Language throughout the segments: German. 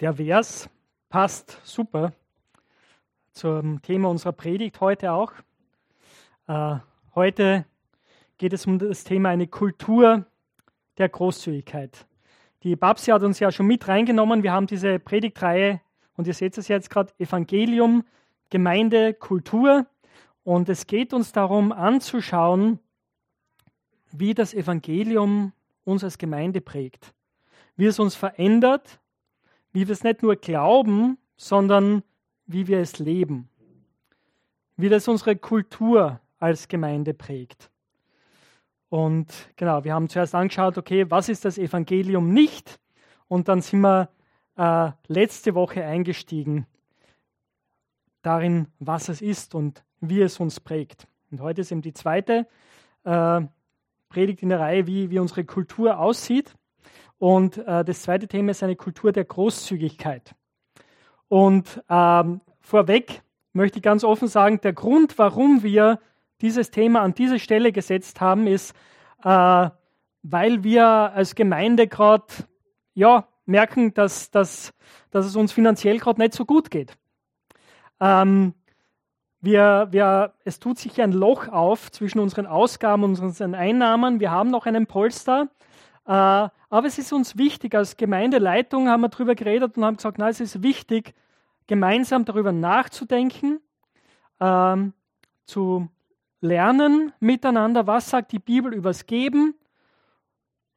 Der Vers passt super zum Thema unserer Predigt heute auch. Äh, heute geht es um das Thema eine Kultur der Großzügigkeit. Die Babsi hat uns ja schon mit reingenommen. Wir haben diese Predigtreihe und ihr seht es jetzt gerade, Evangelium, Gemeinde, Kultur. Und es geht uns darum anzuschauen, wie das Evangelium uns als Gemeinde prägt, wie es uns verändert wie wir es nicht nur glauben, sondern wie wir es leben. Wie das unsere Kultur als Gemeinde prägt. Und genau, wir haben zuerst angeschaut, okay, was ist das Evangelium nicht? Und dann sind wir äh, letzte Woche eingestiegen darin, was es ist und wie es uns prägt. Und heute ist eben die zweite äh, Predigt in der Reihe, wie, wie unsere Kultur aussieht. Und äh, das zweite Thema ist eine Kultur der Großzügigkeit. Und ähm, vorweg möchte ich ganz offen sagen, der Grund, warum wir dieses Thema an diese Stelle gesetzt haben, ist, äh, weil wir als Gemeinde gerade ja, merken, dass, dass, dass es uns finanziell gerade nicht so gut geht. Ähm, wir, wir, es tut sich ein Loch auf zwischen unseren Ausgaben und unseren Einnahmen. Wir haben noch einen Polster, aber es ist uns wichtig, als Gemeindeleitung haben wir darüber geredet und haben gesagt, na, es ist wichtig, gemeinsam darüber nachzudenken, ähm, zu lernen miteinander, was sagt die Bibel übers Geben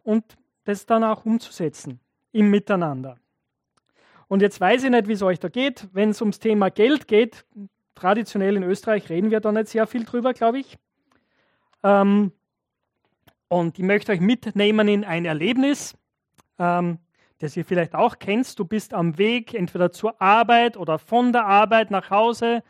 und das dann auch umzusetzen im Miteinander. Und jetzt weiß ich nicht, wie es euch da geht, wenn es ums Thema Geld geht. Traditionell in Österreich reden wir da nicht sehr viel drüber, glaube ich. Ähm, und ich möchte euch mitnehmen in ein Erlebnis, ähm, das ihr vielleicht auch kennt. Du bist am Weg entweder zur Arbeit oder von der Arbeit nach Hause,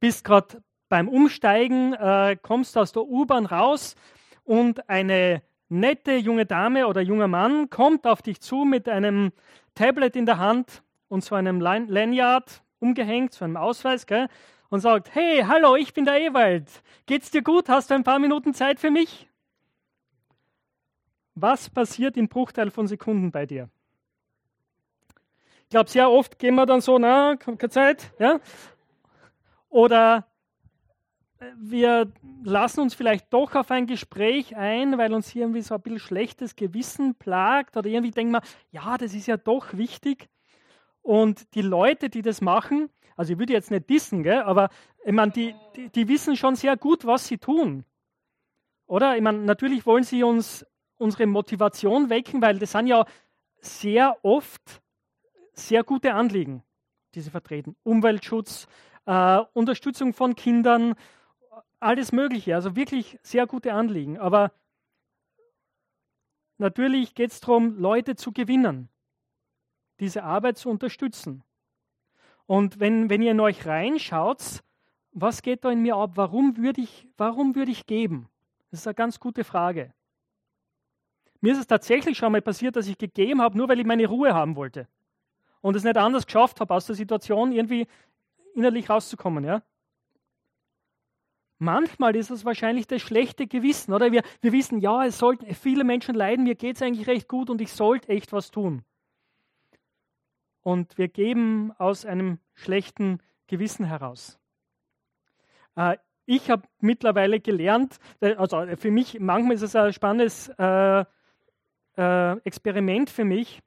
bist gerade beim Umsteigen, äh, kommst aus der U-Bahn raus und eine nette junge Dame oder junger Mann kommt auf dich zu mit einem Tablet in der Hand und so einem Lanyard umgehängt, so einem Ausweis, gell, und sagt, hey, hallo, ich bin der Ewald. Geht's dir gut? Hast du ein paar Minuten Zeit für mich? Was passiert in Bruchteil von Sekunden bei dir? Ich glaube, sehr oft gehen wir dann so, na, keine Zeit, ja? Oder äh, wir lassen uns vielleicht doch auf ein Gespräch ein, weil uns irgendwie so ein bisschen schlechtes Gewissen plagt oder irgendwie denken wir, ja, das ist ja doch wichtig. Und die Leute, die das machen, also ich würde jetzt nicht dissen, gell, aber ich meine, die, die, die wissen schon sehr gut, was sie tun. Oder? Ich meine, natürlich wollen sie uns unsere Motivation wecken, weil das sind ja sehr oft sehr gute Anliegen, die sie vertreten. Umweltschutz, äh, Unterstützung von Kindern, alles Mögliche. Also wirklich sehr gute Anliegen. Aber natürlich geht es darum, Leute zu gewinnen, diese Arbeit zu unterstützen. Und wenn, wenn ihr in euch reinschaut, was geht da in mir ab? Warum würde ich, warum würde ich geben? Das ist eine ganz gute Frage. Mir ist es tatsächlich schon mal passiert, dass ich gegeben habe, nur weil ich meine Ruhe haben wollte. Und es nicht anders geschafft habe, aus der Situation irgendwie innerlich rauszukommen. Ja? Manchmal ist es wahrscheinlich das schlechte Gewissen, oder? Wir, wir wissen, ja, es sollten viele Menschen leiden, mir geht es eigentlich recht gut und ich sollte echt was tun. Und wir geben aus einem schlechten Gewissen heraus. Äh, ich habe mittlerweile gelernt, äh, also für mich, manchmal ist es ein spannendes äh, äh, Experiment für mich,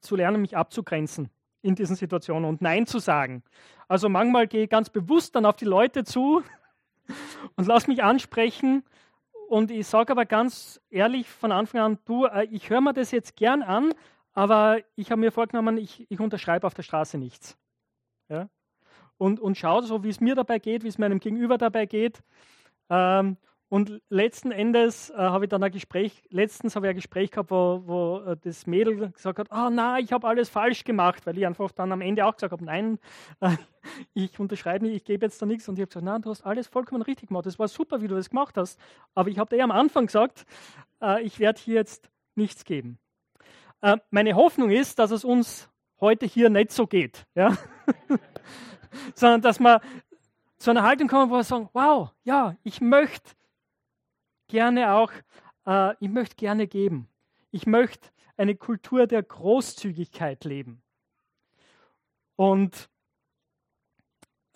zu lernen, mich abzugrenzen in diesen Situationen und Nein zu sagen. Also manchmal gehe ich ganz bewusst dann auf die Leute zu und lasse mich ansprechen. Und ich sage aber ganz ehrlich von Anfang an, du, äh, ich höre mir das jetzt gern an, aber ich habe mir vorgenommen, ich, ich unterschreibe auf der Straße nichts. Ja? Und, und schaue so, wie es mir dabei geht, wie es meinem Gegenüber dabei geht. Ähm, und letzten Endes äh, habe ich dann ein Gespräch, letztens habe ich ein Gespräch gehabt, wo, wo äh, das Mädel gesagt hat, ah oh, nein, ich habe alles falsch gemacht, weil ich einfach dann am Ende auch gesagt habe, nein, äh, ich unterschreibe nicht, ich gebe jetzt da nichts. Und ich habe gesagt, nein, du hast alles vollkommen richtig gemacht, das war super, wie du das gemacht hast. Aber ich habe dir am Anfang gesagt, äh, ich werde hier jetzt nichts geben. Äh, meine Hoffnung ist, dass es uns heute hier nicht so geht, ja? sondern dass wir zu einer Haltung kommen, wo wir sagen, wow, ja, ich möchte gerne auch, äh, ich möchte gerne geben. Ich möchte eine Kultur der Großzügigkeit leben. Und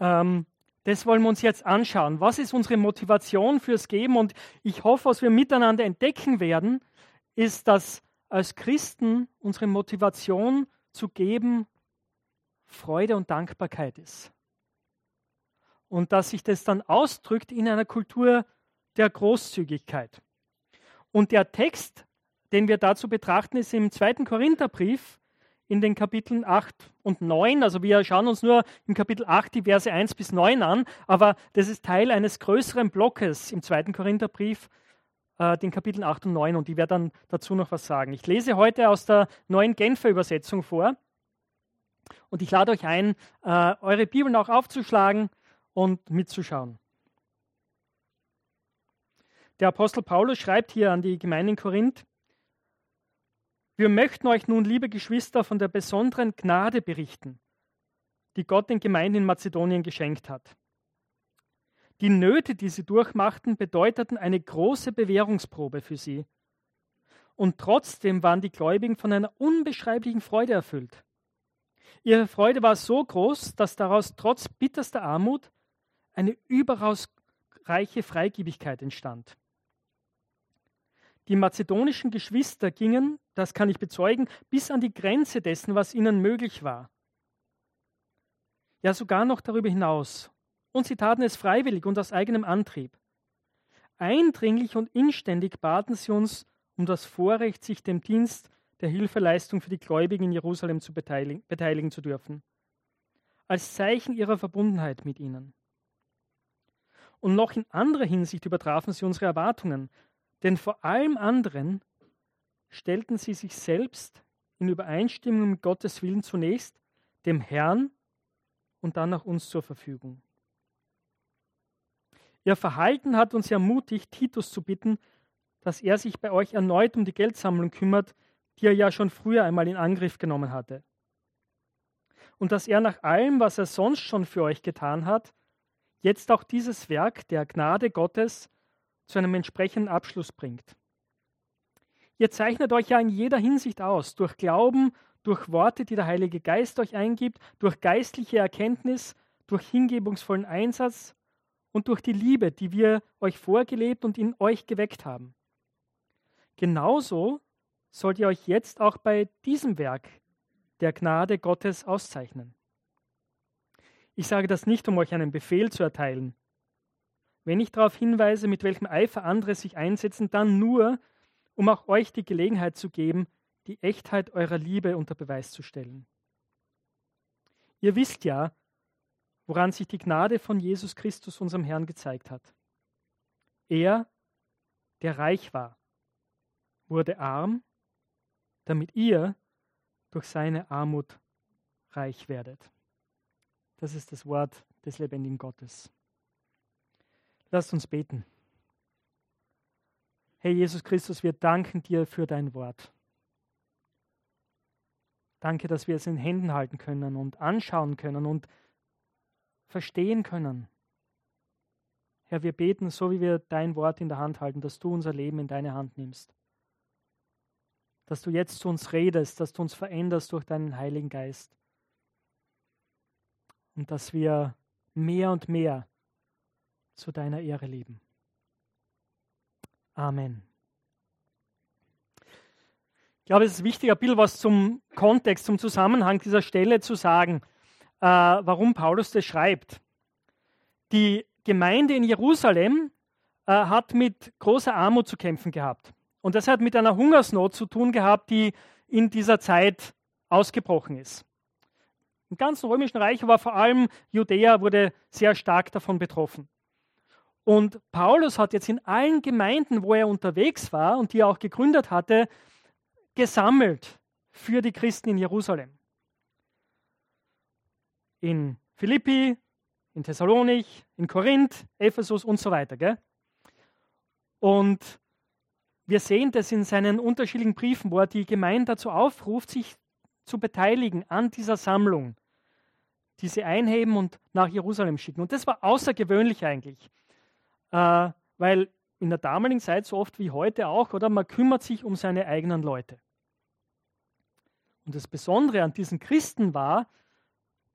ähm, das wollen wir uns jetzt anschauen. Was ist unsere Motivation fürs Geben? Und ich hoffe, was wir miteinander entdecken werden, ist, dass als Christen unsere Motivation zu geben Freude und Dankbarkeit ist. Und dass sich das dann ausdrückt in einer Kultur der Großzügigkeit. Und der Text, den wir dazu betrachten, ist im zweiten Korintherbrief in den Kapiteln 8 und 9. Also wir schauen uns nur im Kapitel 8 die Verse 1 bis 9 an, aber das ist Teil eines größeren Blockes im zweiten Korintherbrief, äh, den Kapiteln 8 und 9. Und ich werde dann dazu noch was sagen. Ich lese heute aus der neuen Genfer Übersetzung vor. Und ich lade euch ein, äh, eure Bibeln auch aufzuschlagen und mitzuschauen. Der Apostel Paulus schreibt hier an die Gemeinde in Korinth, wir möchten euch nun, liebe Geschwister, von der besonderen Gnade berichten, die Gott den Gemeinden in Mazedonien geschenkt hat. Die Nöte, die sie durchmachten, bedeuteten eine große Bewährungsprobe für sie. Und trotzdem waren die Gläubigen von einer unbeschreiblichen Freude erfüllt. Ihre Freude war so groß, dass daraus trotz bitterster Armut eine überaus reiche Freigebigkeit entstand. Die mazedonischen Geschwister gingen, das kann ich bezeugen, bis an die Grenze dessen, was ihnen möglich war. Ja, sogar noch darüber hinaus. Und sie taten es freiwillig und aus eigenem Antrieb. Eindringlich und inständig baten sie uns um das Vorrecht, sich dem Dienst der Hilfeleistung für die Gläubigen in Jerusalem zu beteiligen, beteiligen zu dürfen, als Zeichen ihrer Verbundenheit mit ihnen. Und noch in anderer Hinsicht übertrafen sie unsere Erwartungen, denn vor allem anderen stellten sie sich selbst in Übereinstimmung mit Gottes Willen zunächst dem Herrn und dann auch uns zur Verfügung. Ihr Verhalten hat uns ermutigt, Titus zu bitten, dass er sich bei euch erneut um die Geldsammlung kümmert, die er ja schon früher einmal in Angriff genommen hatte. Und dass er nach allem, was er sonst schon für euch getan hat, jetzt auch dieses Werk der Gnade Gottes zu einem entsprechenden Abschluss bringt. Ihr zeichnet euch ja in jeder Hinsicht aus, durch Glauben, durch Worte, die der Heilige Geist euch eingibt, durch geistliche Erkenntnis, durch hingebungsvollen Einsatz und durch die Liebe, die wir euch vorgelebt und in euch geweckt haben. Genauso sollt ihr euch jetzt auch bei diesem Werk der Gnade Gottes auszeichnen. Ich sage das nicht, um euch einen Befehl zu erteilen, wenn ich darauf hinweise, mit welchem Eifer andere sich einsetzen, dann nur, um auch euch die Gelegenheit zu geben, die Echtheit eurer Liebe unter Beweis zu stellen. Ihr wisst ja, woran sich die Gnade von Jesus Christus, unserem Herrn, gezeigt hat. Er, der reich war, wurde arm, damit ihr durch seine Armut reich werdet. Das ist das Wort des lebendigen Gottes. Lasst uns beten. Herr Jesus Christus, wir danken dir für dein Wort. Danke, dass wir es in Händen halten können und anschauen können und verstehen können. Herr, wir beten, so wie wir dein Wort in der Hand halten, dass du unser Leben in deine Hand nimmst. Dass du jetzt zu uns redest, dass du uns veränderst durch deinen Heiligen Geist. Und dass wir mehr und mehr zu deiner Ehre leben. Amen. Ich glaube, es ist wichtig, ein bisschen was zum Kontext, zum Zusammenhang dieser Stelle zu sagen, äh, warum Paulus das schreibt. Die Gemeinde in Jerusalem äh, hat mit großer Armut zu kämpfen gehabt. Und das hat mit einer Hungersnot zu tun gehabt, die in dieser Zeit ausgebrochen ist. Im ganzen römischen Reich, aber vor allem Judäa wurde sehr stark davon betroffen. Und Paulus hat jetzt in allen Gemeinden, wo er unterwegs war und die er auch gegründet hatte, gesammelt für die Christen in Jerusalem. In Philippi, in Thessalonich, in Korinth, Ephesus und so weiter. Gell? Und wir sehen das in seinen unterschiedlichen Briefen, wo er die Gemeinde dazu aufruft, sich zu beteiligen an dieser Sammlung, die sie einheben und nach Jerusalem schicken. Und das war außergewöhnlich eigentlich äh, weil in der damaligen Zeit so oft wie heute auch, oder man kümmert sich um seine eigenen Leute. Und das Besondere an diesen Christen war,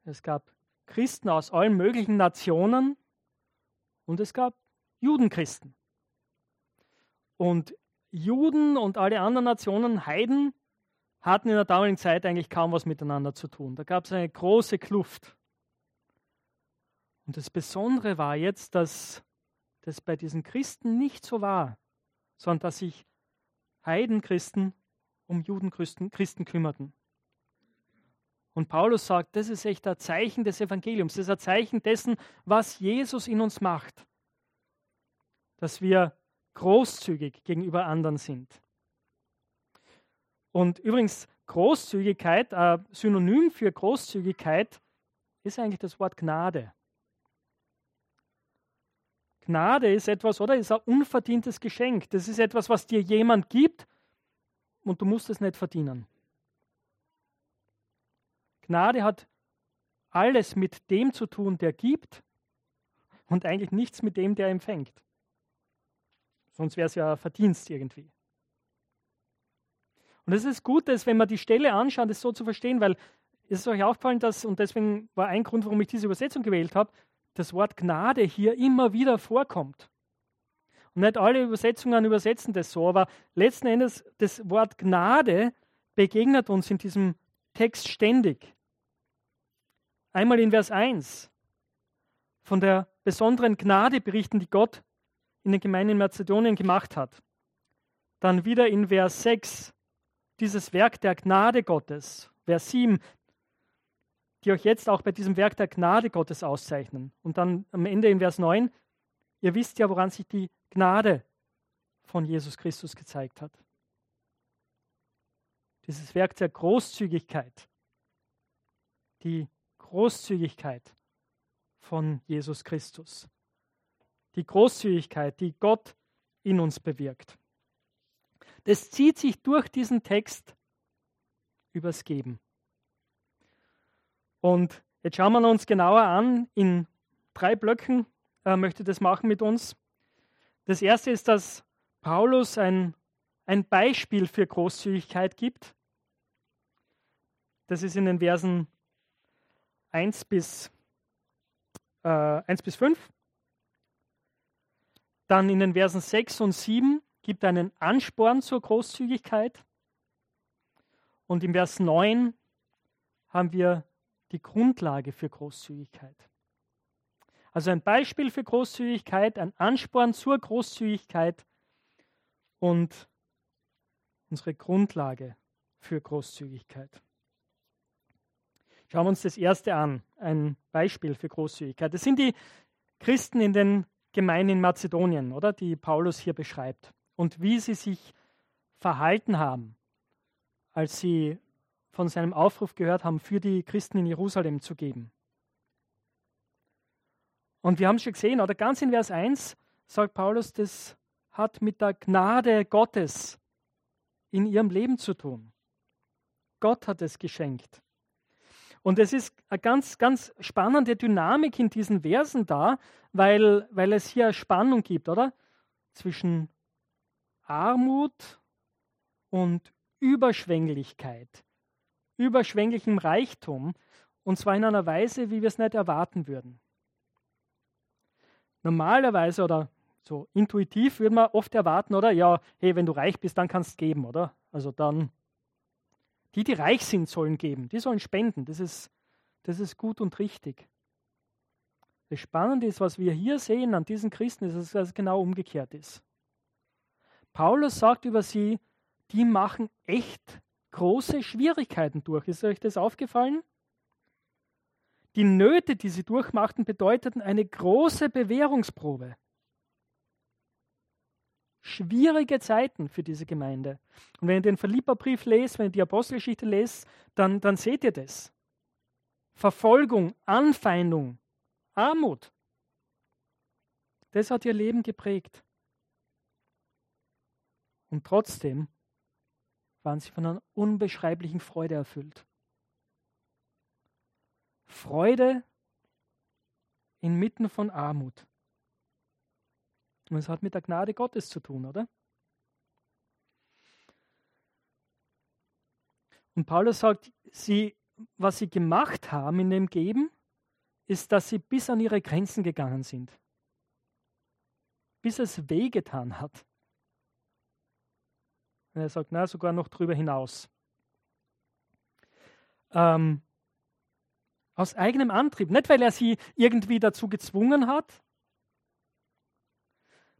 es gab Christen aus allen möglichen Nationen und es gab Judenchristen. Und Juden und alle anderen Nationen, Heiden, hatten in der damaligen Zeit eigentlich kaum was miteinander zu tun. Da gab es eine große Kluft. Und das Besondere war jetzt, dass das bei diesen Christen nicht so war, sondern dass sich Heidenchristen um Judenchristen Christen kümmerten. Und Paulus sagt, das ist echt ein Zeichen des Evangeliums, das ist ein Zeichen dessen, was Jesus in uns macht, dass wir großzügig gegenüber anderen sind. Und übrigens, Großzügigkeit, äh, Synonym für Großzügigkeit ist eigentlich das Wort Gnade. Gnade ist etwas, oder? Ist ein unverdientes Geschenk. Das ist etwas, was dir jemand gibt und du musst es nicht verdienen. Gnade hat alles mit dem zu tun, der gibt und eigentlich nichts mit dem, der empfängt. Sonst wäre es ja Verdienst irgendwie. Und es ist gut, dass, wenn man die Stelle anschaut, das so zu verstehen, weil es ist euch aufgefallen, dass, und deswegen war ein Grund, warum ich diese Übersetzung gewählt habe, das Wort Gnade hier immer wieder vorkommt. Und nicht alle Übersetzungen übersetzen das so, aber letzten Endes das Wort Gnade begegnet uns in diesem Text ständig. Einmal in Vers 1 von der besonderen Gnade berichten, die Gott in den Gemeinden in Mazedonien gemacht hat. Dann wieder in Vers 6 dieses Werk der Gnade Gottes. Vers 7, die euch jetzt auch bei diesem Werk der Gnade Gottes auszeichnen. Und dann am Ende in Vers 9, ihr wisst ja, woran sich die Gnade von Jesus Christus gezeigt hat. Dieses Werk der Großzügigkeit, die Großzügigkeit von Jesus Christus. Die Großzügigkeit, die Gott in uns bewirkt. Das zieht sich durch diesen Text übers Geben. Und jetzt schauen wir uns genauer an. In drei Blöcken äh, möchte das machen mit uns. Das erste ist, dass Paulus ein, ein Beispiel für Großzügigkeit gibt. Das ist in den Versen 1 bis, äh, 1 bis 5. Dann in den Versen 6 und 7 gibt einen Ansporn zur Großzügigkeit. Und im Vers 9 haben wir die Grundlage für Großzügigkeit. Also ein Beispiel für Großzügigkeit, ein Ansporn zur Großzügigkeit und unsere Grundlage für Großzügigkeit. Schauen wir uns das erste an, ein Beispiel für Großzügigkeit. Das sind die Christen in den Gemeinden in Mazedonien, oder, die Paulus hier beschreibt und wie sie sich verhalten haben, als sie von seinem Aufruf gehört haben, für die Christen in Jerusalem zu geben. Und wir haben es schon gesehen, oder ganz in Vers 1 sagt Paulus, das hat mit der Gnade Gottes in ihrem Leben zu tun. Gott hat es geschenkt. Und es ist eine ganz, ganz spannende Dynamik in diesen Versen da, weil, weil es hier Spannung gibt, oder? Zwischen Armut und Überschwänglichkeit überschwänglichem Reichtum und zwar in einer Weise, wie wir es nicht erwarten würden. Normalerweise oder so intuitiv würde man oft erwarten, oder? Ja, hey, wenn du reich bist, dann kannst du geben, oder? Also dann, die, die reich sind, sollen geben, die sollen spenden. Das ist, das ist gut und richtig. Das Spannende ist, was wir hier sehen an diesen Christen, ist, dass es genau umgekehrt ist. Paulus sagt über sie, die machen echt große Schwierigkeiten durch. Ist euch das aufgefallen? Die Nöte, die sie durchmachten, bedeuteten eine große Bewährungsprobe. Schwierige Zeiten für diese Gemeinde. Und wenn ihr den Philipperbrief lest, wenn ihr die Apostelgeschichte lest, dann, dann seht ihr das. Verfolgung, Anfeindung, Armut. Das hat ihr Leben geprägt. Und trotzdem waren sie von einer unbeschreiblichen Freude erfüllt. Freude inmitten von Armut. Und es hat mit der Gnade Gottes zu tun, oder? Und Paulus sagt, sie, was sie gemacht haben in dem Geben, ist, dass sie bis an ihre Grenzen gegangen sind. Bis es wehgetan hat. Und er sagt, na, sogar noch drüber hinaus. Ähm, aus eigenem Antrieb. Nicht, weil er sie irgendwie dazu gezwungen hat.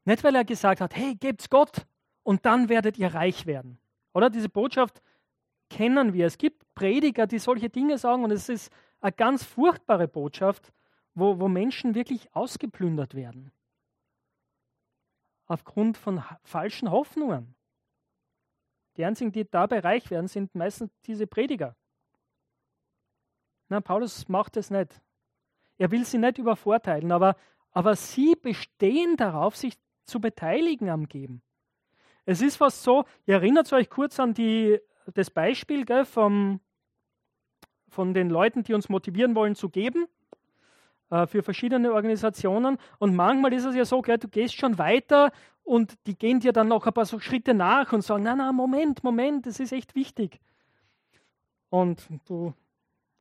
Nicht, weil er gesagt hat, hey, gebt's Gott und dann werdet ihr reich werden. Oder diese Botschaft kennen wir. Es gibt Prediger, die solche Dinge sagen und es ist eine ganz furchtbare Botschaft, wo, wo Menschen wirklich ausgeplündert werden. Aufgrund von falschen Hoffnungen. Die einzigen, die dabei reich werden, sind meistens diese Prediger. Nein, Paulus macht es nicht. Er will sie nicht übervorteilen, aber, aber sie bestehen darauf, sich zu beteiligen am Geben. Es ist fast so, ihr erinnert euch kurz an die, das Beispiel gell, vom, von den Leuten, die uns motivieren wollen zu geben äh, für verschiedene Organisationen. Und manchmal ist es ja so, gell, du gehst schon weiter und die gehen dir dann noch ein paar so Schritte nach und sagen, na, na, Moment, Moment, das ist echt wichtig. Und du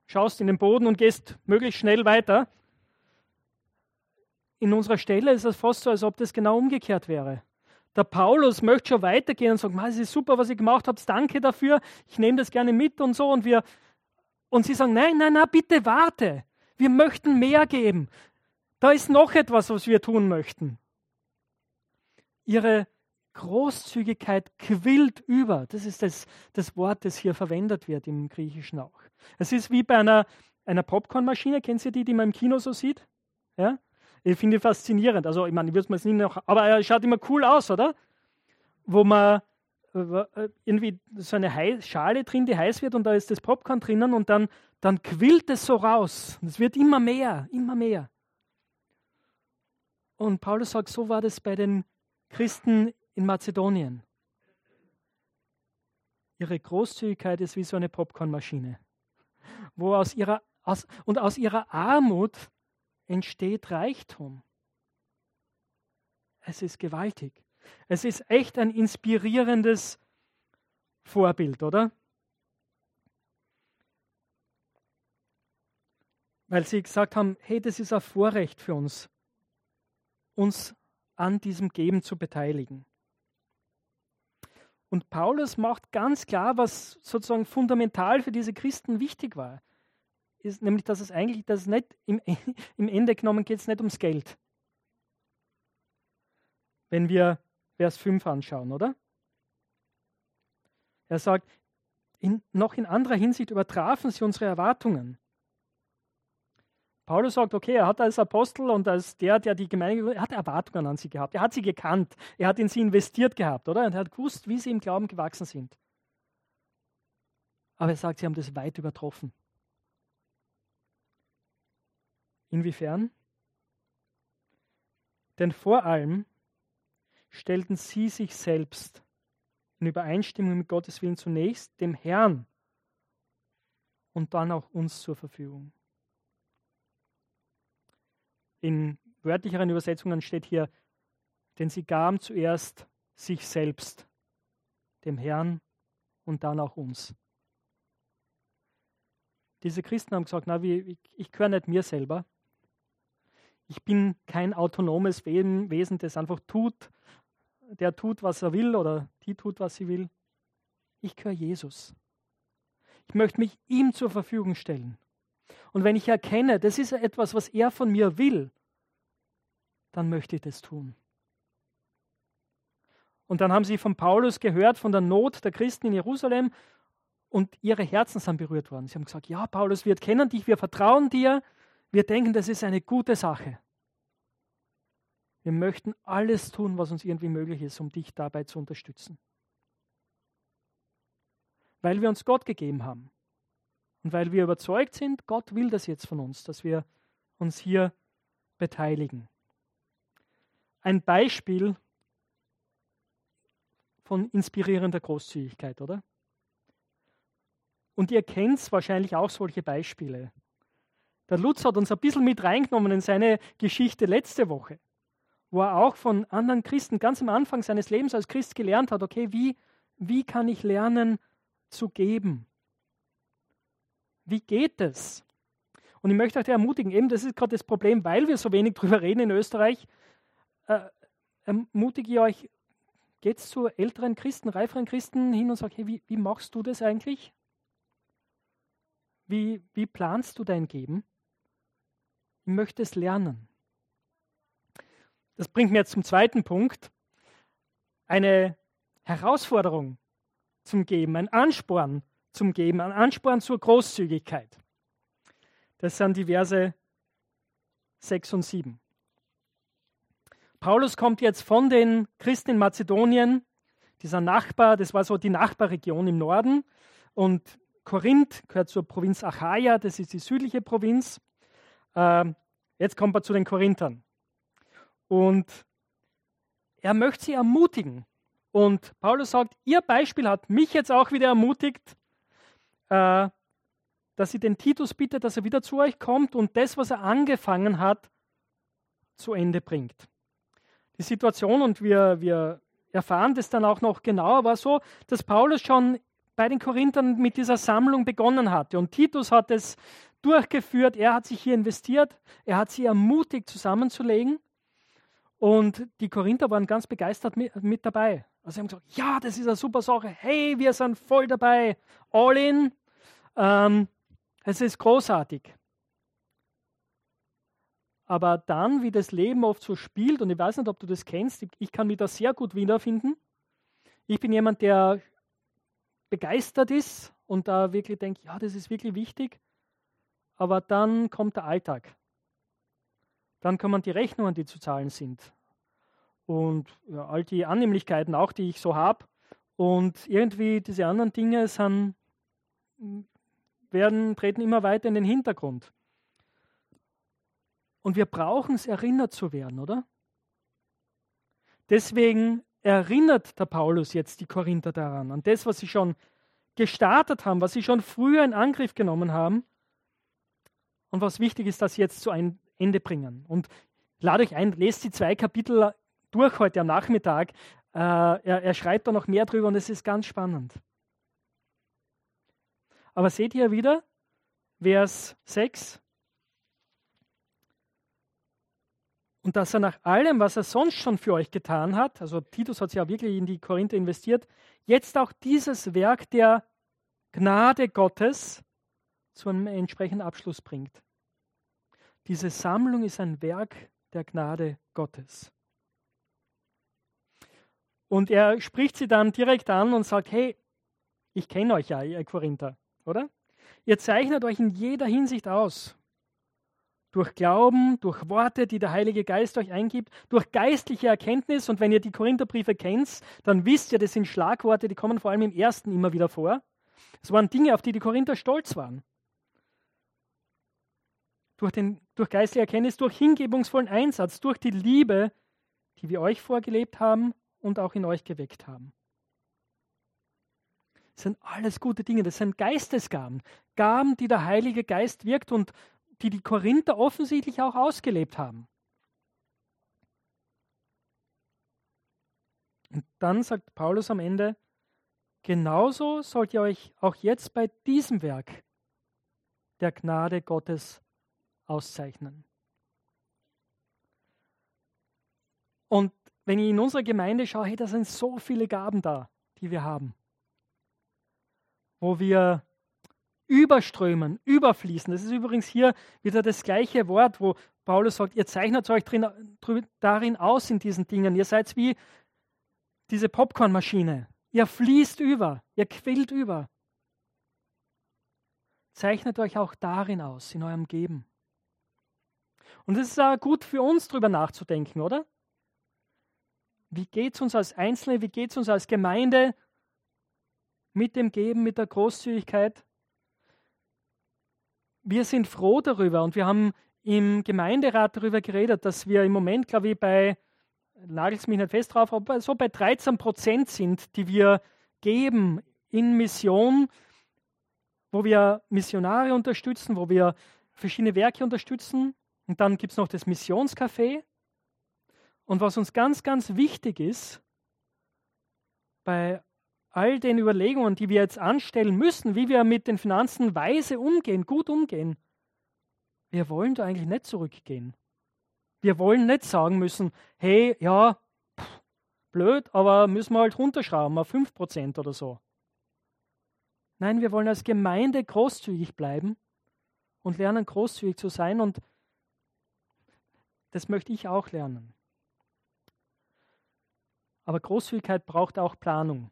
schaust in den Boden und gehst möglichst schnell weiter. In unserer Stelle ist es fast so, als ob das genau umgekehrt wäre. Der Paulus möchte schon weitergehen und sagt, es ist super, was ihr gemacht habt, danke dafür, ich nehme das gerne mit und so. Und, wir, und sie sagen, nein, nein, nein, bitte warte, wir möchten mehr geben. Da ist noch etwas, was wir tun möchten. Ihre Großzügigkeit quillt über. Das ist das, das Wort, das hier verwendet wird im Griechischen auch. Es ist wie bei einer, einer Popcornmaschine, kennen Sie die, die man im Kino so sieht? Ja? Ich finde die faszinierend. Also, ich meine, ich würde es mir nicht noch, aber er schaut immer cool aus, oder? Wo man äh, irgendwie so eine Schale drin, die heiß wird und da ist das Popcorn drinnen und dann, dann quillt es so raus. Es wird immer mehr, immer mehr. Und Paulus sagt, so war das bei den Christen in Mazedonien. Ihre Großzügigkeit ist wie so eine Popcornmaschine, wo aus ihrer aus, und aus ihrer Armut entsteht Reichtum. Es ist gewaltig. Es ist echt ein inspirierendes Vorbild, oder? Weil sie gesagt haben, hey, das ist ein Vorrecht für uns, uns an diesem Geben zu beteiligen. Und Paulus macht ganz klar, was sozusagen fundamental für diese Christen wichtig war. Ist nämlich, dass es eigentlich, dass es nicht im, im Ende genommen geht es nicht ums Geld. Wenn wir Vers 5 anschauen, oder? Er sagt, in, noch in anderer Hinsicht übertrafen sie unsere Erwartungen. Paulus sagt, okay, er hat als Apostel und als der, der die Gemeinde, er hat Erwartungen an sie gehabt. Er hat sie gekannt. Er hat in sie investiert gehabt, oder? Und er hat gewusst, wie sie im Glauben gewachsen sind. Aber er sagt, sie haben das weit übertroffen. Inwiefern? Denn vor allem stellten sie sich selbst in Übereinstimmung mit Gottes Willen zunächst dem Herrn und dann auch uns zur Verfügung. In wörtlicheren Übersetzungen steht hier, denn sie gaben zuerst sich selbst, dem Herrn und dann auch uns. Diese Christen haben gesagt, na, ich, ich gehöre nicht mir selber. Ich bin kein autonomes Wesen, das einfach tut, der tut, was er will oder die tut, was sie will. Ich gehöre Jesus. Ich möchte mich ihm zur Verfügung stellen. Und wenn ich erkenne, das ist etwas, was er von mir will, dann möchte ich das tun. Und dann haben sie von Paulus gehört, von der Not der Christen in Jerusalem und ihre Herzen sind berührt worden. Sie haben gesagt, ja, Paulus, wir kennen dich, wir vertrauen dir, wir denken, das ist eine gute Sache. Wir möchten alles tun, was uns irgendwie möglich ist, um dich dabei zu unterstützen. Weil wir uns Gott gegeben haben. Und weil wir überzeugt sind, Gott will das jetzt von uns, dass wir uns hier beteiligen. Ein Beispiel von inspirierender Großzügigkeit, oder? Und ihr kennt wahrscheinlich auch solche Beispiele. Der Lutz hat uns ein bisschen mit reingenommen in seine Geschichte letzte Woche, wo er auch von anderen Christen ganz am Anfang seines Lebens als Christ gelernt hat, okay, wie, wie kann ich lernen zu geben? Wie geht es? Und ich möchte euch ermutigen, eben das ist gerade das Problem, weil wir so wenig drüber reden in Österreich, äh, ermutige ich euch, geht zu älteren Christen, reiferen Christen hin und sagt, hey, wie, wie machst du das eigentlich? Wie, wie planst du dein Geben? Ich möchte es lernen. Das bringt mir jetzt zum zweiten Punkt. Eine Herausforderung zum Geben, ein Ansporn zum Geben, ein Ansporn zur Großzügigkeit. Das sind die Verse 6 und 7. Paulus kommt jetzt von den Christen in Mazedonien, dieser Nachbar, das war so die Nachbarregion im Norden. Und Korinth gehört zur Provinz Achaia, das ist die südliche Provinz. Ähm, jetzt kommt er zu den Korinthern. Und er möchte sie ermutigen. Und Paulus sagt, ihr Beispiel hat mich jetzt auch wieder ermutigt, äh, dass ich den Titus bitte, dass er wieder zu euch kommt und das, was er angefangen hat, zu Ende bringt. Die Situation, und wir, wir erfahren das dann auch noch genauer, war so, dass Paulus schon bei den Korinthern mit dieser Sammlung begonnen hatte. Und Titus hat es durchgeführt, er hat sich hier investiert, er hat sie ermutigt, zusammenzulegen. Und die Korinther waren ganz begeistert mit, mit dabei. Also sie haben gesagt, ja, das ist eine super Sache. Hey, wir sind voll dabei. All in. Ähm, es ist großartig. Aber dann, wie das Leben oft so spielt, und ich weiß nicht, ob du das kennst, ich kann mich da sehr gut wiederfinden. Ich bin jemand, der begeistert ist und da wirklich denkt, ja, das ist wirklich wichtig. Aber dann kommt der Alltag. Dann kommen die Rechnungen, die zu zahlen sind. Und ja, all die Annehmlichkeiten auch, die ich so habe. Und irgendwie diese anderen Dinge sind werden, treten immer weiter in den Hintergrund. Und wir brauchen es, erinnert zu werden, oder? Deswegen erinnert der Paulus jetzt die Korinther daran, an das, was sie schon gestartet haben, was sie schon früher in Angriff genommen haben und was wichtig ist, dass sie jetzt zu einem Ende bringen. Und lade euch ein, lest die zwei Kapitel durch heute am Nachmittag. Äh, er, er schreibt da noch mehr drüber und es ist ganz spannend. Aber seht ihr wieder, Vers 6. Und dass er nach allem, was er sonst schon für euch getan hat, also Titus hat sich ja wirklich in die Korinther investiert, jetzt auch dieses Werk der Gnade Gottes zu einem entsprechenden Abschluss bringt. Diese Sammlung ist ein Werk der Gnade Gottes. Und er spricht sie dann direkt an und sagt, hey, ich kenne euch ja, ihr Korinther oder? Ihr zeichnet euch in jeder Hinsicht aus. Durch Glauben, durch Worte, die der Heilige Geist euch eingibt, durch geistliche Erkenntnis. Und wenn ihr die Korintherbriefe kennt, dann wisst ihr, das sind Schlagworte, die kommen vor allem im ersten immer wieder vor. Es waren Dinge, auf die die Korinther stolz waren. Durch, den, durch geistliche Erkenntnis, durch hingebungsvollen Einsatz, durch die Liebe, die wir euch vorgelebt haben und auch in euch geweckt haben. Das sind alles gute Dinge, das sind Geistesgaben. Gaben, die der Heilige Geist wirkt und die die Korinther offensichtlich auch ausgelebt haben. Und dann sagt Paulus am Ende, genauso sollt ihr euch auch jetzt bei diesem Werk der Gnade Gottes auszeichnen. Und wenn ich in unserer Gemeinde schaue, hey, da sind so viele Gaben da, die wir haben wo wir überströmen, überfließen. Das ist übrigens hier wieder das gleiche Wort, wo Paulus sagt, ihr zeichnet euch drin, darin aus in diesen Dingen. Ihr seid wie diese Popcornmaschine. Ihr fließt über, ihr quillt über. Zeichnet euch auch darin aus, in eurem Geben. Und es ist auch gut für uns, darüber nachzudenken, oder? Wie geht es uns als Einzelne, wie geht es uns als Gemeinde mit dem Geben, mit der Großzügigkeit. Wir sind froh darüber und wir haben im Gemeinderat darüber geredet, dass wir im Moment, glaube ich, bei, nagelt mich nicht fest drauf, aber so bei 13 Prozent sind, die wir geben in Mission, wo wir Missionare unterstützen, wo wir verschiedene Werke unterstützen. Und dann gibt es noch das Missionscafé. Und was uns ganz, ganz wichtig ist, bei all den Überlegungen, die wir jetzt anstellen müssen, wie wir mit den Finanzen weise umgehen, gut umgehen, wir wollen da eigentlich nicht zurückgehen. Wir wollen nicht sagen müssen, hey, ja, pff, blöd, aber müssen wir halt runterschrauben auf 5% oder so. Nein, wir wollen als Gemeinde großzügig bleiben und lernen, großzügig zu sein. Und das möchte ich auch lernen. Aber Großzügigkeit braucht auch Planung.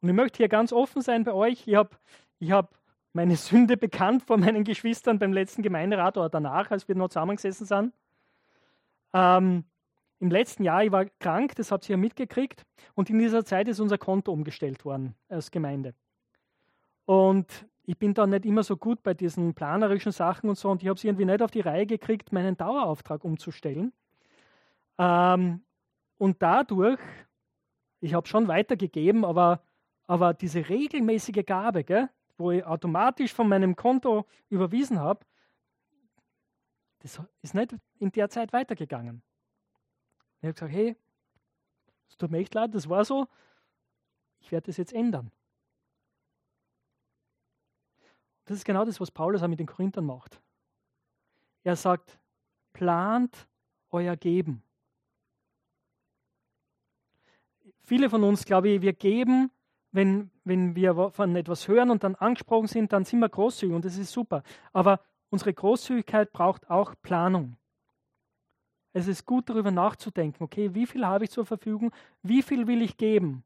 Und ich möchte hier ganz offen sein bei euch. Ich habe ich hab meine Sünde bekannt vor meinen Geschwistern beim letzten Gemeinderat oder danach, als wir noch zusammengesessen sind. Ähm, Im letzten Jahr, ich war krank, das habt ihr ja mitgekriegt. Und in dieser Zeit ist unser Konto umgestellt worden als Gemeinde. Und ich bin da nicht immer so gut bei diesen planerischen Sachen und so. Und ich habe es irgendwie nicht auf die Reihe gekriegt, meinen Dauerauftrag umzustellen. Ähm, und dadurch, ich habe schon weitergegeben, aber, aber diese regelmäßige Gabe, gell, wo ich automatisch von meinem Konto überwiesen habe, das ist nicht in der Zeit weitergegangen. Ich habe gesagt, hey, es tut mir echt leid, das war so, ich werde das jetzt ändern. Das ist genau das, was Paulus auch mit den Korinthern macht. Er sagt, plant euer Geben. Viele von uns, glaube ich, wir geben wenn, wenn wir von etwas hören und dann angesprochen sind, dann sind wir großzügig und das ist super. Aber unsere Großzügigkeit braucht auch Planung. Es ist gut darüber nachzudenken, okay, wie viel habe ich zur Verfügung, wie viel will ich geben?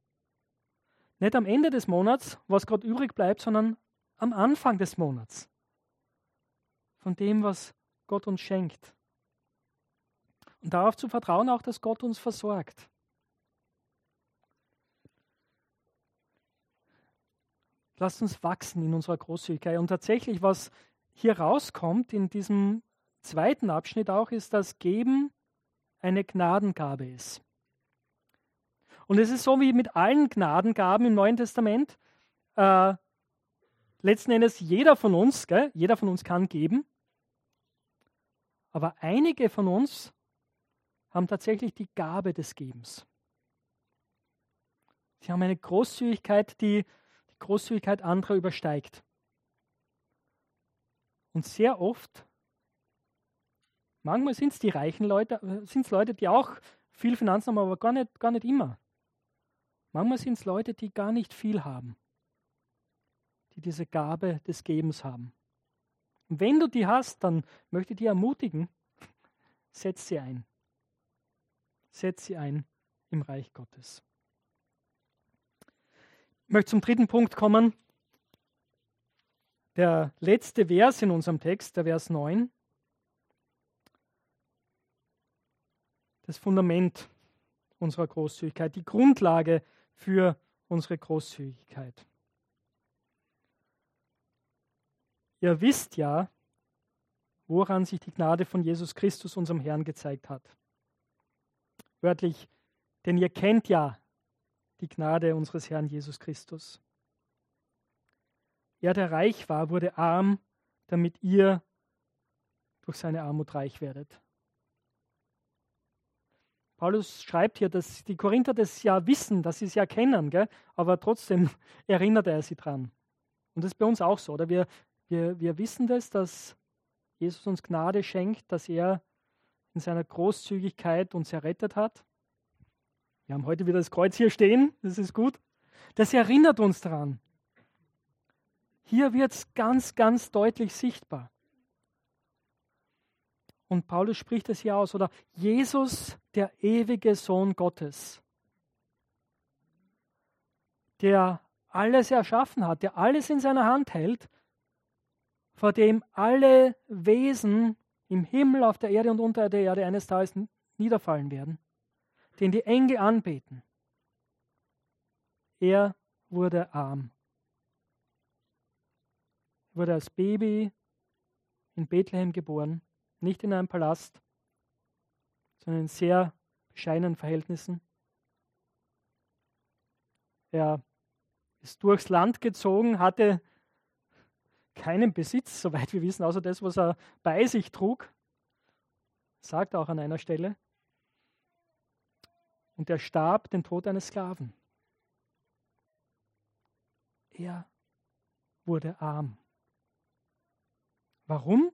Nicht am Ende des Monats, was gerade übrig bleibt, sondern am Anfang des Monats. Von dem, was Gott uns schenkt. Und darauf zu vertrauen auch, dass Gott uns versorgt. Lasst uns wachsen in unserer Großzügigkeit. Und tatsächlich, was hier rauskommt in diesem zweiten Abschnitt auch, ist, dass Geben eine Gnadengabe ist. Und es ist so wie mit allen Gnadengaben im Neuen Testament. Äh, letzten Endes jeder von uns, gell, jeder von uns kann geben. Aber einige von uns haben tatsächlich die Gabe des Gebens. Sie haben eine Großzügigkeit, die Großzügigkeit anderer übersteigt. Und sehr oft, manchmal sind es die reichen Leute, sind es Leute, die auch viel Finanzen haben, aber gar nicht, gar nicht immer. Manchmal sind es Leute, die gar nicht viel haben, die diese Gabe des Gebens haben. Und wenn du die hast, dann möchte ich dich ermutigen, setz sie ein. Setz sie ein im Reich Gottes. Ich möchte zum dritten Punkt kommen. Der letzte Vers in unserem Text, der Vers 9. Das Fundament unserer Großzügigkeit, die Grundlage für unsere Großzügigkeit. Ihr wisst ja, woran sich die Gnade von Jesus Christus, unserem Herrn, gezeigt hat. Wörtlich, denn ihr kennt ja die Gnade unseres Herrn Jesus Christus. Er, der reich war, wurde arm, damit ihr durch seine Armut reich werdet. Paulus schreibt hier, dass die Korinther das ja wissen, dass sie es ja kennen, gell? aber trotzdem erinnert er sie dran. Und das ist bei uns auch so, oder? Wir, wir, wir wissen das, dass Jesus uns Gnade schenkt, dass er in seiner Großzügigkeit uns errettet hat. Wir haben heute wieder das Kreuz hier stehen, das ist gut. Das erinnert uns daran. Hier wird es ganz, ganz deutlich sichtbar. Und Paulus spricht es hier aus, oder Jesus, der ewige Sohn Gottes, der alles erschaffen hat, der alles in seiner Hand hält, vor dem alle Wesen im Himmel, auf der Erde und unter der Erde eines Tages niederfallen werden den die Engel anbeten. Er wurde arm. Er wurde als Baby in Bethlehem geboren, nicht in einem Palast, sondern in sehr bescheidenen Verhältnissen. Er ist durchs Land gezogen, hatte keinen Besitz, soweit wir wissen, außer das, was er bei sich trug. Sagt er auch an einer Stelle und er starb den Tod eines Sklaven. er wurde arm. Warum?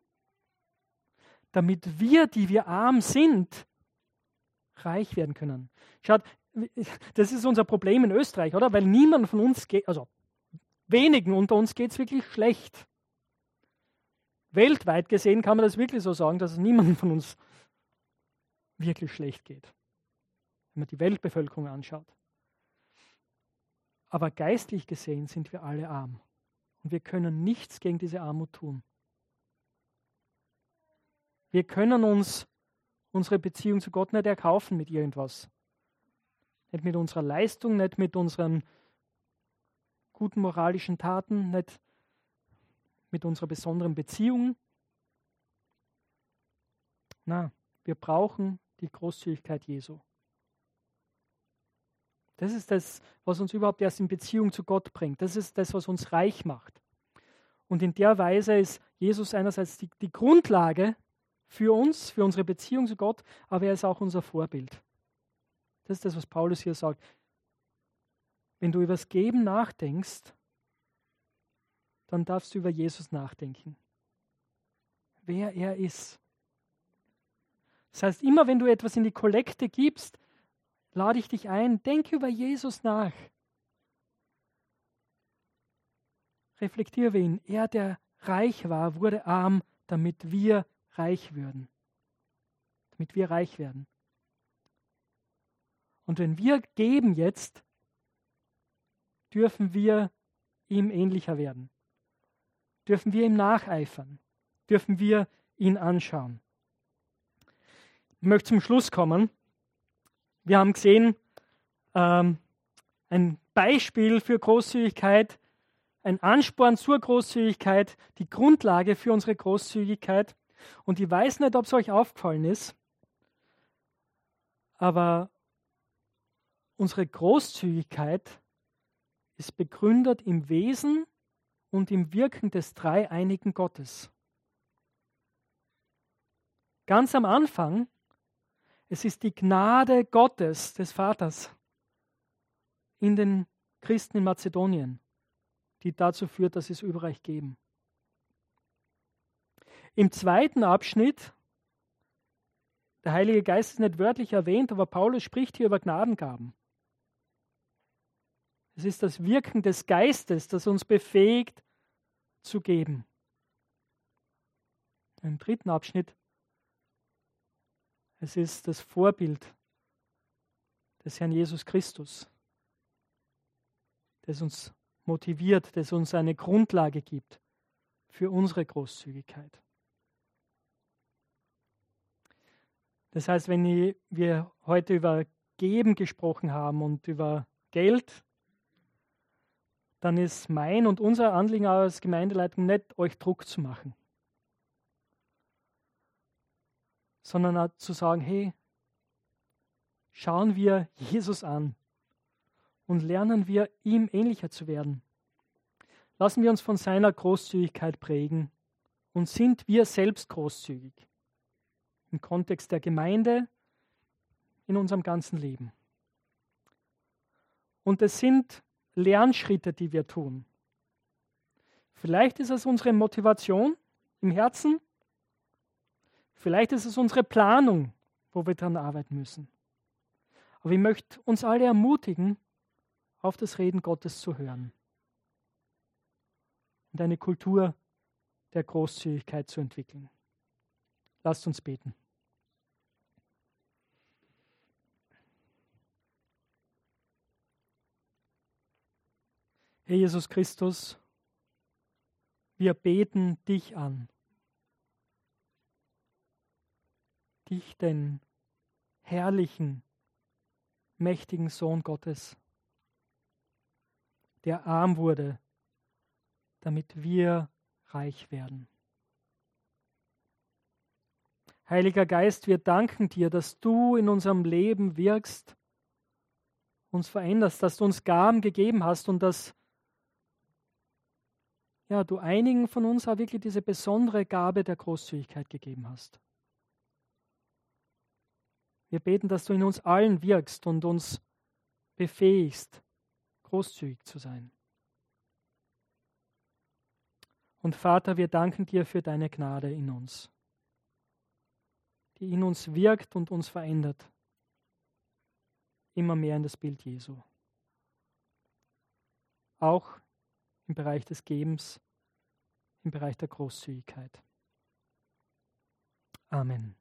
Damit wir, die wir arm sind, reich werden können. Schaut, das ist unser Problem in Österreich, oder? Weil niemand von uns geht, also wenigen unter uns geht es wirklich schlecht. Weltweit gesehen kann man das wirklich so sagen, dass es niemandem von uns wirklich schlecht geht, wenn man die Weltbevölkerung anschaut. Aber geistlich gesehen sind wir alle arm. Und wir können nichts gegen diese Armut tun. Wir können uns unsere Beziehung zu Gott nicht erkaufen mit irgendwas. Nicht mit unserer Leistung, nicht mit unseren guten moralischen Taten, nicht mit unserer besonderen Beziehung. Na, wir brauchen die Großzügigkeit Jesu. Das ist das, was uns überhaupt erst in Beziehung zu Gott bringt. Das ist das, was uns reich macht. Und in der Weise ist Jesus einerseits die, die Grundlage für uns, für unsere Beziehung zu Gott, aber er ist auch unser Vorbild. Das ist das, was Paulus hier sagt. Wenn du über das Geben nachdenkst, dann darfst du über Jesus nachdenken. Wer er ist. Das heißt, immer wenn du etwas in die Kollekte gibst, lade ich dich ein, denke über Jesus nach. Reflektiere ihn. Er, der reich war, wurde arm, damit wir reich würden. Damit wir reich werden. Und wenn wir geben jetzt, dürfen wir ihm ähnlicher werden. Dürfen wir ihm nacheifern. Dürfen wir ihn anschauen. Ich möchte zum Schluss kommen. Wir haben gesehen, ähm, ein Beispiel für Großzügigkeit, ein Ansporn zur Großzügigkeit, die Grundlage für unsere Großzügigkeit. Und ich weiß nicht, ob es euch aufgefallen ist, aber unsere Großzügigkeit ist begründet im Wesen und im Wirken des dreieinigen Gottes. Ganz am Anfang es ist die Gnade Gottes, des Vaters, in den Christen in Mazedonien, die dazu führt, dass sie es Überreich geben. Im zweiten Abschnitt, der Heilige Geist ist nicht wörtlich erwähnt, aber Paulus spricht hier über Gnadengaben. Es ist das Wirken des Geistes, das uns befähigt zu geben. Im dritten Abschnitt es ist das Vorbild des Herrn Jesus Christus, das uns motiviert, das uns eine Grundlage gibt für unsere Großzügigkeit. Das heißt, wenn wir heute über Geben gesprochen haben und über Geld, dann ist mein und unser Anliegen als Gemeindeleitung nicht, euch Druck zu machen. Sondern auch zu sagen, hey, schauen wir Jesus an und lernen wir ihm ähnlicher zu werden. Lassen wir uns von seiner Großzügigkeit prägen und sind wir selbst großzügig im Kontext der Gemeinde, in unserem ganzen Leben. Und es sind Lernschritte, die wir tun. Vielleicht ist es unsere Motivation im Herzen, Vielleicht ist es unsere Planung, wo wir daran arbeiten müssen. Aber ich möchte uns alle ermutigen, auf das Reden Gottes zu hören und eine Kultur der Großzügigkeit zu entwickeln. Lasst uns beten. Herr Jesus Christus, wir beten dich an. Dich, den herrlichen, mächtigen Sohn Gottes, der arm wurde, damit wir reich werden. Heiliger Geist, wir danken dir, dass du in unserem Leben wirkst, uns veränderst, dass du uns Gaben gegeben hast und dass ja, du einigen von uns auch wirklich diese besondere Gabe der Großzügigkeit gegeben hast. Wir beten, dass du in uns allen wirkst und uns befähigst, großzügig zu sein. Und Vater, wir danken dir für deine Gnade in uns, die in uns wirkt und uns verändert, immer mehr in das Bild Jesu. Auch im Bereich des Gebens, im Bereich der Großzügigkeit. Amen.